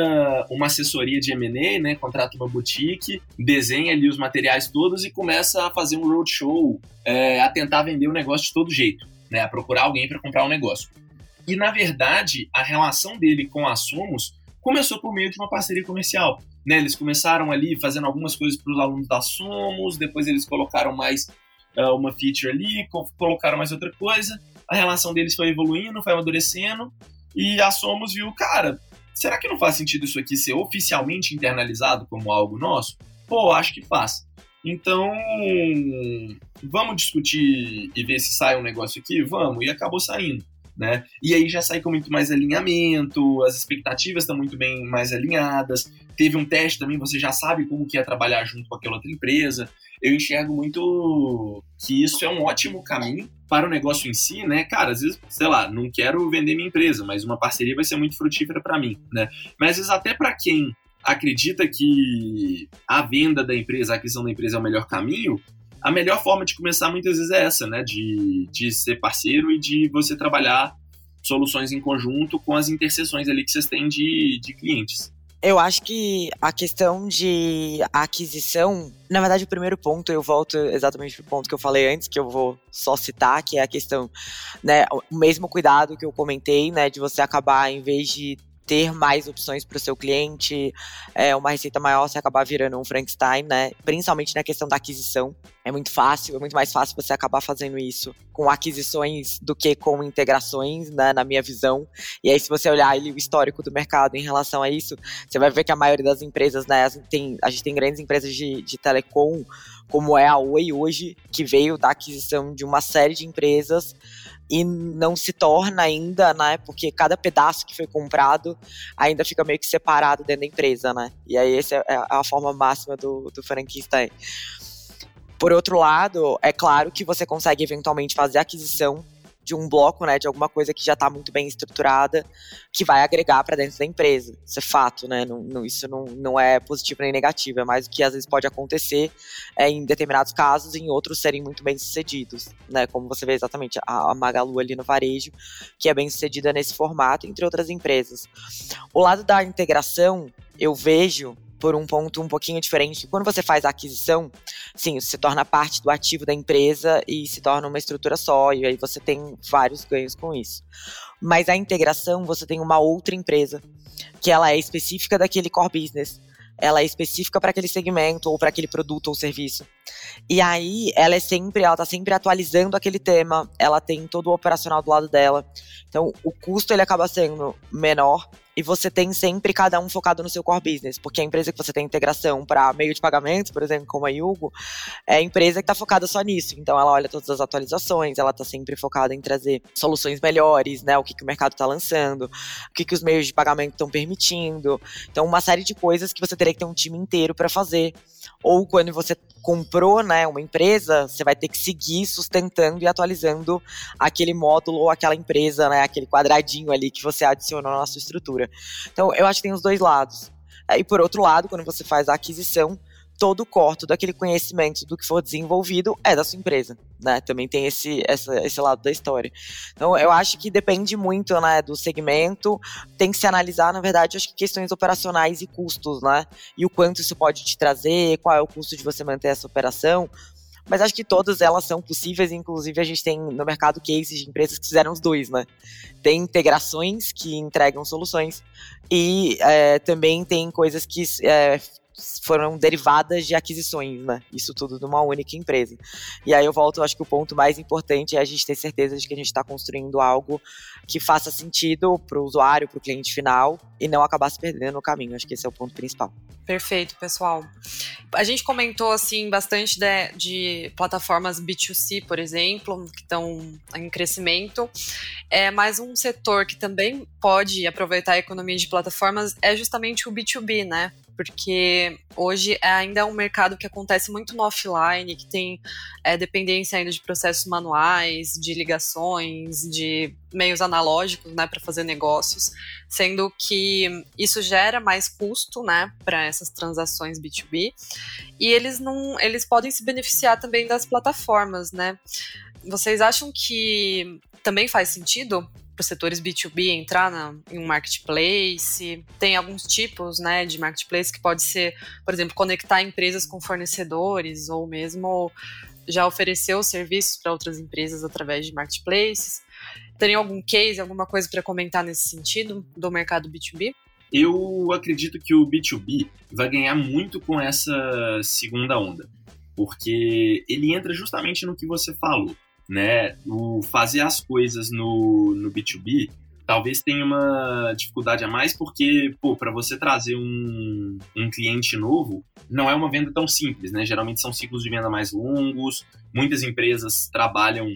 uma assessoria de M&A, né? Contrata uma boutique, desenha ali os materiais todos e começa a fazer um roadshow, é, a tentar vender o negócio de todo jeito, né? A procurar alguém para comprar o um negócio. E na verdade, a relação dele com a Somos começou por meio de uma parceria comercial. Né? Eles começaram ali fazendo algumas coisas para os alunos da Somos, depois eles colocaram mais uh, uma feature ali, colocaram mais outra coisa. A relação deles foi evoluindo, foi amadurecendo, e a Somos viu, cara, será que não faz sentido isso aqui ser oficialmente internalizado como algo nosso? Pô, acho que faz. Então, vamos discutir e ver se sai um negócio aqui? Vamos, e acabou saindo. Né? E aí já sai com muito mais alinhamento, as expectativas estão muito bem mais alinhadas. Teve um teste também, você já sabe como que é trabalhar junto com aquela outra empresa. Eu enxergo muito que isso é um ótimo caminho para o negócio em si, né? Cara, às vezes, sei lá, não quero vender minha empresa, mas uma parceria vai ser muito frutífera para mim, né? Mas às vezes até para quem acredita que a venda da empresa, a aquisição da empresa é o melhor caminho, a melhor forma de começar muitas vezes é essa, né? De, de ser parceiro e de você trabalhar soluções em conjunto com as interseções ali que vocês têm de, de clientes. Eu acho que a questão de aquisição, na verdade, o primeiro ponto, eu volto exatamente para o ponto que eu falei antes, que eu vou só citar, que é a questão, né, o mesmo cuidado que eu comentei, né, de você acabar, em vez de ter mais opções para o seu cliente, é, uma receita maior, você acabar virando um Frankenstein, né? Principalmente na questão da aquisição. É muito fácil, é muito mais fácil você acabar fazendo isso com aquisições do que com integrações, né, na minha visão. E aí, se você olhar ali, o histórico do mercado em relação a isso, você vai ver que a maioria das empresas, né, tem, a gente tem grandes empresas de, de telecom, como é a Oi hoje, que veio da aquisição de uma série de empresas e não se torna ainda, né? Porque cada pedaço que foi comprado ainda fica meio que separado dentro da empresa, né? E aí essa é a forma máxima do, do franquista. Por outro lado, é claro que você consegue eventualmente fazer aquisição de um bloco, né, de alguma coisa que já está muito bem estruturada, que vai agregar para dentro da empresa. Isso é fato, né? Não, não, isso não, não é positivo nem negativo, é mais o que às vezes pode acontecer é, em determinados casos, em outros serem muito bem sucedidos, né? Como você vê exatamente a, a Magalu ali no varejo, que é bem sucedida nesse formato, entre outras empresas. O lado da integração, eu vejo por um ponto um pouquinho diferente. Quando você faz a aquisição, sim, você se torna parte do ativo da empresa e se torna uma estrutura só, e aí você tem vários ganhos com isso. Mas a integração, você tem uma outra empresa, que ela é específica daquele core business ela é específica para aquele segmento ou para aquele produto ou serviço. E aí ela é sempre, ela tá sempre atualizando aquele tema, ela tem todo o operacional do lado dela. Então o custo ele acaba sendo menor e você tem sempre cada um focado no seu core business, porque a empresa que você tem integração para meio de pagamento, por exemplo, como a Yugo, é a empresa que está focada só nisso. Então ela olha todas as atualizações, ela está sempre focada em trazer soluções melhores, né? O que, que o mercado está lançando, o que, que os meios de pagamento estão permitindo. Então, uma série de coisas que você teria que ter um time inteiro para fazer. Ou quando você comprou né, uma empresa, você vai ter que seguir sustentando e atualizando aquele módulo ou aquela empresa, né, aquele quadradinho ali que você adicionou na sua estrutura. Então, eu acho que tem os dois lados. E por outro lado, quando você faz a aquisição, todo o corto daquele conhecimento do que for desenvolvido é da sua empresa, né? Também tem esse, essa, esse lado da história. Então, eu acho que depende muito, né, do segmento. Tem que se analisar, na verdade, acho que questões operacionais e custos, né? E o quanto isso pode te trazer, qual é o custo de você manter essa operação. Mas acho que todas elas são possíveis, inclusive a gente tem no mercado cases de empresas que fizeram os dois, né? Tem integrações que entregam soluções e é, também tem coisas que é, foram derivadas de aquisições, né? Isso tudo de uma única empresa. E aí eu volto, acho que o ponto mais importante é a gente ter certeza de que a gente está construindo algo que faça sentido para o usuário, para o cliente final e não acabar se perdendo no caminho. Acho que esse é o ponto principal. Perfeito, pessoal. A gente comentou assim bastante de, de plataformas B2C, por exemplo, que estão em crescimento. É mais um setor que também pode aproveitar a economia de plataformas é justamente o B2B, né? Porque hoje ainda é um mercado que acontece muito no offline, que tem é, dependência ainda de processos manuais, de ligações, de meios analógicos, né, para fazer negócios, sendo que isso gera mais custo, né, para essas transações B2B, e eles não, eles podem se beneficiar também das plataformas, né? Vocês acham que também faz sentido para setores B2B entrar na, em um marketplace. Tem alguns tipos né, de marketplace que pode ser, por exemplo, conectar empresas com fornecedores ou mesmo já oferecer serviços para outras empresas através de marketplaces. Tem algum case, alguma coisa para comentar nesse sentido do mercado B2B? Eu acredito que o B2B vai ganhar muito com essa segunda onda, porque ele entra justamente no que você falou né? O fazer as coisas no, no B2B talvez tenha uma dificuldade a mais, porque, pô, para você trazer um, um cliente novo, não é uma venda tão simples, né? Geralmente são ciclos de venda mais longos, muitas empresas trabalham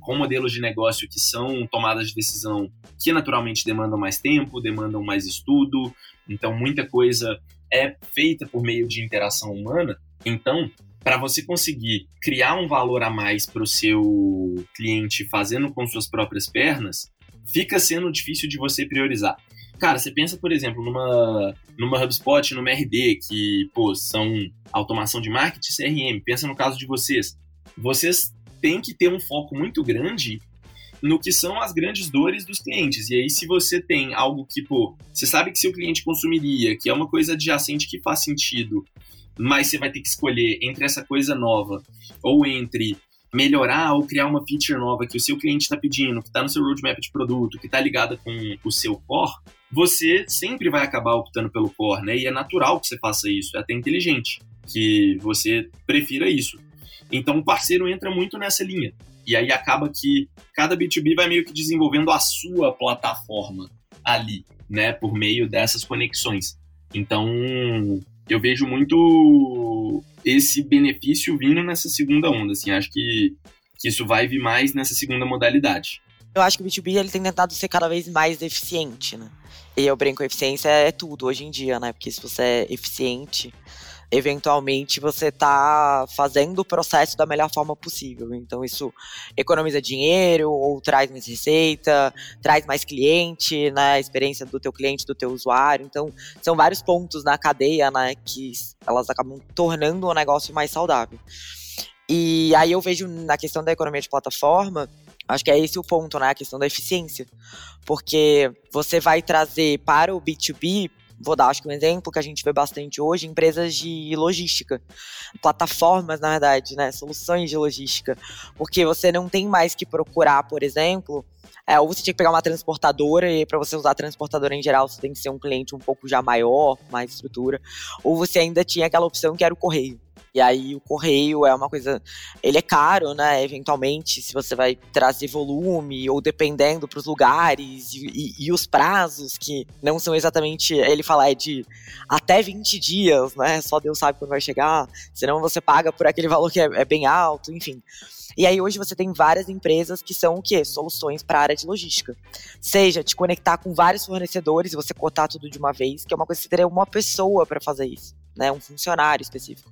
com modelos de negócio que são tomadas de decisão que naturalmente demandam mais tempo, demandam mais estudo, então muita coisa é feita por meio de interação humana. Então, para você conseguir criar um valor a mais para o seu cliente fazendo com suas próprias pernas, fica sendo difícil de você priorizar. Cara, você pensa, por exemplo, numa, numa HubSpot, numa RD, que, pô, são automação de marketing CRM. Pensa no caso de vocês. Vocês têm que ter um foco muito grande no que são as grandes dores dos clientes. E aí, se você tem algo que, pô, você sabe que seu cliente consumiria, que é uma coisa adjacente que faz sentido, mas você vai ter que escolher entre essa coisa nova ou entre melhorar ou criar uma feature nova que o seu cliente está pedindo, que está no seu roadmap de produto, que está ligada com o seu core, você sempre vai acabar optando pelo core, né? E é natural que você faça isso, é até inteligente que você prefira isso. Então o parceiro entra muito nessa linha. E aí acaba que cada B2B vai meio que desenvolvendo a sua plataforma ali, né, por meio dessas conexões. Então, eu vejo muito esse benefício vindo nessa segunda onda, assim, acho que, que isso vai vir mais nessa segunda modalidade. Eu acho que o B2B ele tem tentado ser cada vez mais eficiente, né? E eu brinco, eficiência é tudo hoje em dia, né? Porque se você é eficiente, eventualmente você está fazendo o processo da melhor forma possível. Então, isso economiza dinheiro, ou traz mais receita, traz mais cliente, né, a experiência do teu cliente, do teu usuário. Então, são vários pontos na cadeia, né, que elas acabam tornando o negócio mais saudável. E aí eu vejo na questão da economia de plataforma, acho que é esse o ponto, né, a questão da eficiência. Porque você vai trazer para o B2B vou dar acho que um exemplo que a gente vê bastante hoje, empresas de logística, plataformas, na verdade, né, soluções de logística, porque você não tem mais que procurar, por exemplo, é, ou você tinha que pegar uma transportadora, e para você usar a transportadora em geral, você tem que ser um cliente um pouco já maior, mais estrutura, ou você ainda tinha aquela opção que era o correio. E aí o correio é uma coisa. Ele é caro, né? Eventualmente, se você vai trazer volume, ou dependendo para os lugares e, e, e, os prazos, que não são exatamente. Ele fala é de até 20 dias, né? Só Deus sabe quando vai chegar. Senão você paga por aquele valor que é, é bem alto, enfim. E aí hoje você tem várias empresas que são o quê? Soluções para a área de logística. Seja te conectar com vários fornecedores e você cotar tudo de uma vez, que é uma coisa que você teria uma pessoa para fazer isso né, um funcionário específico.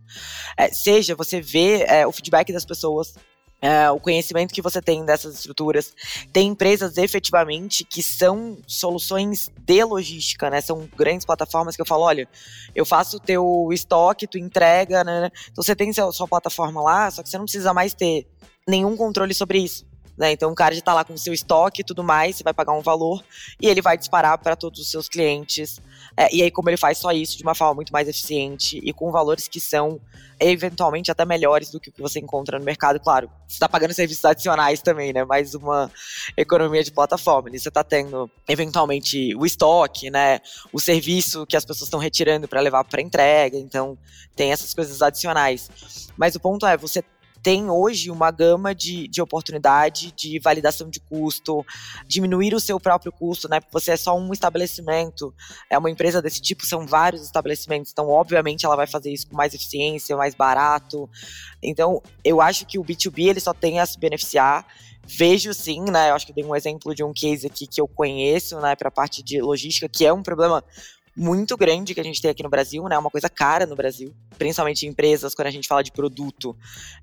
É, seja você vê é, o feedback das pessoas é, o conhecimento que você tem dessas estruturas. Tem empresas efetivamente que são soluções de logística, né? São grandes plataformas que eu falo, olha, eu faço o teu estoque, tu entrega, né? Então você tem sua, sua plataforma lá, só que você não precisa mais ter nenhum controle sobre isso. Né? Então o cara já está lá com o seu estoque e tudo mais, você vai pagar um valor e ele vai disparar para todos os seus clientes. É, e aí, como ele faz só isso de uma forma muito mais eficiente e com valores que são eventualmente até melhores do que o que você encontra no mercado, claro, você está pagando serviços adicionais também, né? Mais uma economia de plataforma. você está tendo eventualmente o estoque, né? O serviço que as pessoas estão retirando para levar para entrega, então tem essas coisas adicionais. Mas o ponto é, você tem hoje uma gama de, de oportunidade de validação de custo, diminuir o seu próprio custo, né? Você é só um estabelecimento, é uma empresa desse tipo, são vários estabelecimentos, então obviamente ela vai fazer isso com mais eficiência, mais barato. Então, eu acho que o B2B ele só tem a se beneficiar. Vejo sim, né? Eu acho que dei um exemplo de um case aqui que eu conheço, né, para a parte de logística, que é um problema muito grande que a gente tem aqui no Brasil, né? Uma coisa cara no Brasil, principalmente em empresas, quando a gente fala de produto,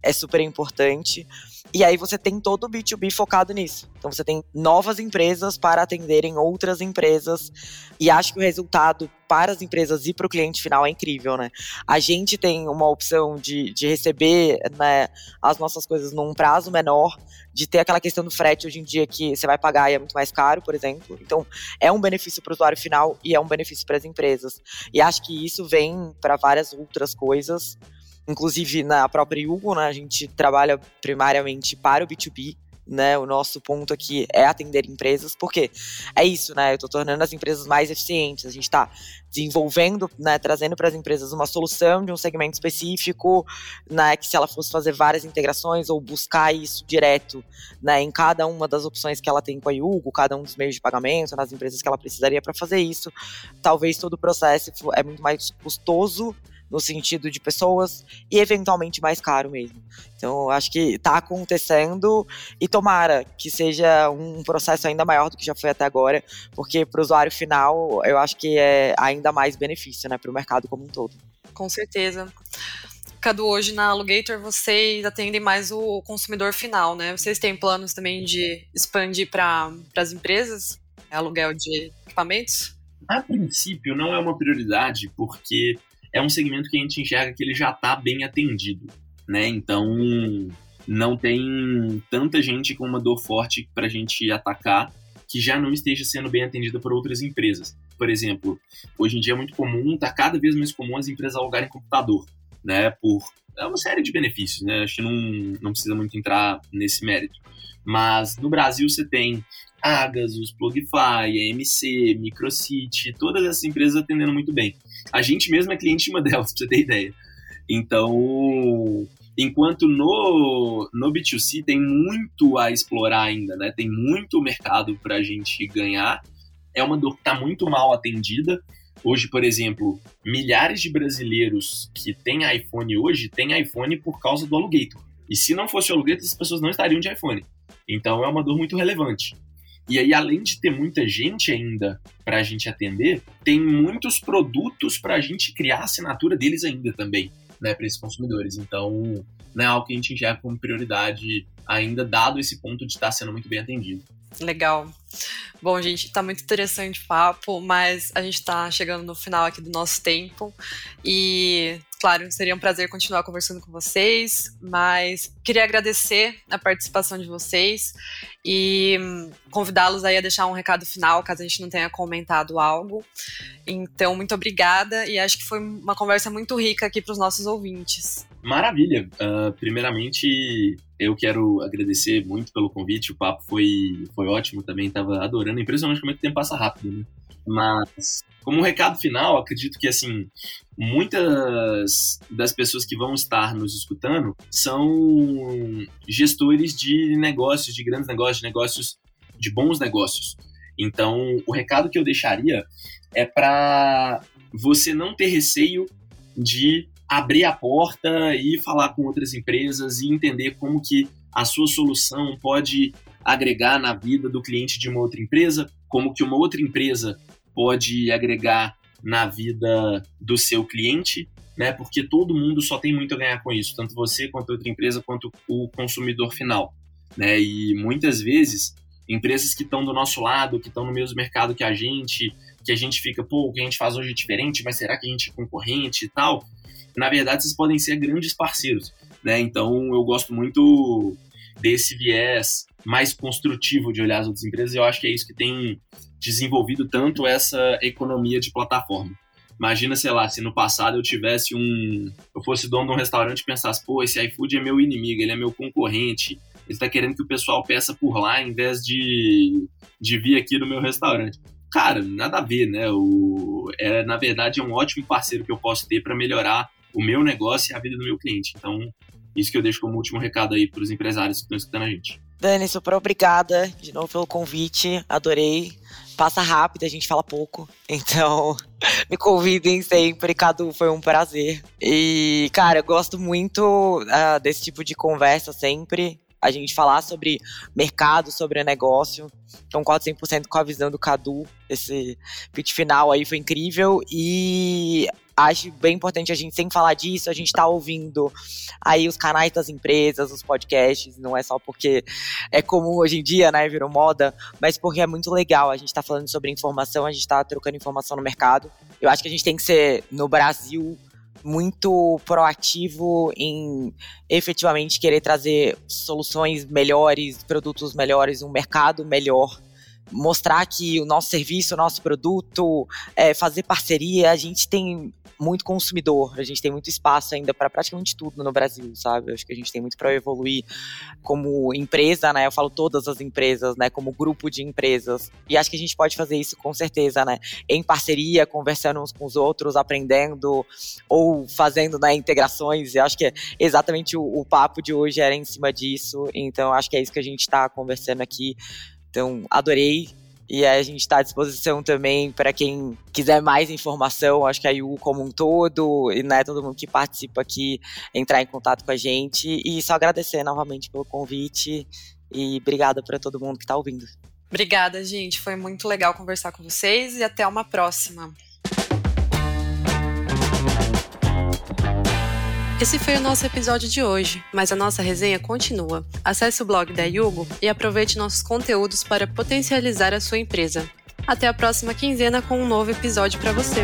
é super importante. E aí você tem todo o B2B focado nisso. Então você tem novas empresas para atenderem outras empresas. E acho que o resultado para as empresas e para o cliente final é incrível, né? A gente tem uma opção de, de receber né, as nossas coisas num prazo menor, de ter aquela questão do frete hoje em dia que você vai pagar e é muito mais caro, por exemplo. Então, é um benefício para o usuário final e é um benefício para as empresas. E acho que isso vem para várias outras coisas. Inclusive, na própria Hugo, né, a gente trabalha primariamente para o B2B, né? O nosso ponto aqui é atender empresas, porque é isso, né? Eu estou tornando as empresas mais eficientes. A gente está desenvolvendo, né, trazendo para as empresas uma solução de um segmento específico, né, que se ela fosse fazer várias integrações ou buscar isso direto, né, em cada uma das opções que ela tem com a Yugo, cada um dos meios de pagamento, nas empresas que ela precisaria para fazer isso, talvez todo o processo é muito mais custoso no sentido de pessoas e eventualmente mais caro mesmo. Então, acho que está acontecendo e tomara que seja um processo ainda maior do que já foi até agora, porque para o usuário final, eu acho que é ainda mais benefício, né, para o mercado como um todo. Com certeza. Cadu, hoje na Alugator vocês atendem mais o consumidor final, né? Vocês têm planos também de expandir para as empresas? Aluguel de equipamentos? A princípio não é uma prioridade, porque é um segmento que a gente enxerga que ele já está bem atendido, né? Então não tem tanta gente com uma dor forte para a gente atacar que já não esteja sendo bem atendida por outras empresas. Por exemplo, hoje em dia é muito comum, está cada vez mais comum as empresas alugarem computador, né? Por é uma série de benefícios, né? Acho que não, não precisa muito entrar nesse mérito. Mas no Brasil você tem Agasus, Plugify, AMC, Microcity, todas essas empresas atendendo muito bem. A gente mesmo é cliente de uma delas, pra você ter ideia. Então, enquanto no, no B2C tem muito a explorar ainda, né? Tem muito mercado para a gente ganhar. É uma dor que está muito mal atendida. Hoje, por exemplo, milhares de brasileiros que têm iPhone hoje têm iPhone por causa do Alugator. E se não fosse o Alugator, as pessoas não estariam de iPhone. Então é uma dor muito relevante. E aí, além de ter muita gente ainda para a gente atender, tem muitos produtos para a gente criar a assinatura deles ainda também, né, para esses consumidores. Então, não é algo que a gente enxerga como prioridade ainda, dado esse ponto de estar sendo muito bem atendido. Legal. Bom, gente, tá muito interessante o papo, mas a gente tá chegando no final aqui do nosso tempo. E, claro, seria um prazer continuar conversando com vocês, mas queria agradecer a participação de vocês e hum, convidá-los aí a deixar um recado final, caso a gente não tenha comentado algo. Então, muito obrigada e acho que foi uma conversa muito rica aqui para os nossos ouvintes. Maravilha. Uh, primeiramente, eu quero agradecer muito pelo convite. O papo foi, foi ótimo também. Estava adorando. Impressionante como é que o tempo passa rápido, né? Mas, como um recado final, acredito que, assim, muitas das pessoas que vão estar nos escutando são gestores de negócios, de grandes negócios, de negócios, de bons negócios. Então, o recado que eu deixaria é para você não ter receio de abrir a porta e falar com outras empresas e entender como que a sua solução pode agregar na vida do cliente de uma outra empresa, como que uma outra empresa pode agregar na vida do seu cliente, né? Porque todo mundo só tem muito a ganhar com isso, tanto você quanto outra empresa, quanto o consumidor final, né? E muitas vezes empresas que estão do nosso lado, que estão no mesmo mercado que a gente, que a gente fica, pô, o que a gente faz hoje é diferente, mas será que a gente é concorrente e tal? Na verdade, vocês podem ser grandes parceiros, né? Então, eu gosto muito desse viés mais construtivo de olhar as outras empresas, e eu acho que é isso que tem desenvolvido tanto essa economia de plataforma. Imagina, sei lá, se no passado eu tivesse um. Eu fosse dono de um restaurante e pensasse, pô, esse iFood é meu inimigo, ele é meu concorrente, ele está querendo que o pessoal peça por lá em vez de, de vir aqui no meu restaurante. Cara, nada a ver, né? O, é, na verdade, é um ótimo parceiro que eu posso ter para melhorar o meu negócio e a vida do meu cliente. Então, isso que eu deixo como último recado aí para os empresários que estão escutando a gente. Dani, super obrigada de novo pelo convite, adorei. Passa rápido, a gente fala pouco, então me convidem sempre, Cadu, foi um prazer. E, cara, eu gosto muito uh, desse tipo de conversa sempre a gente falar sobre mercado, sobre negócio. Então, 400% com a visão do Cadu. Esse pitch final aí foi incrível. E acho bem importante a gente sempre falar disso, a gente está ouvindo aí os canais das empresas, os podcasts, não é só porque é comum hoje em dia, né, virou moda, mas porque é muito legal, a gente está falando sobre informação, a gente está trocando informação no mercado. Eu acho que a gente tem que ser, no Brasil, muito proativo em efetivamente querer trazer soluções melhores, produtos melhores, um mercado melhor mostrar que o nosso serviço, o nosso produto, é, fazer parceria, a gente tem muito consumidor, a gente tem muito espaço ainda para praticamente tudo no Brasil, sabe? Acho que a gente tem muito para evoluir como empresa, né? Eu falo todas as empresas, né? Como grupo de empresas. E acho que a gente pode fazer isso com certeza, né? Em parceria, conversando uns com os outros, aprendendo ou fazendo né, integrações. E acho que é exatamente o, o papo de hoje era em cima disso. Então, acho que é isso que a gente está conversando aqui. Então, adorei. E a gente está à disposição também para quem quiser mais informação, acho que a IU como um todo, e né, todo mundo que participa aqui, entrar em contato com a gente. E só agradecer novamente pelo convite e obrigada para todo mundo que está ouvindo. Obrigada, gente. Foi muito legal conversar com vocês e até uma próxima. Esse foi o nosso episódio de hoje, mas a nossa resenha continua. Acesse o blog da Yugo e aproveite nossos conteúdos para potencializar a sua empresa. Até a próxima quinzena com um novo episódio para você.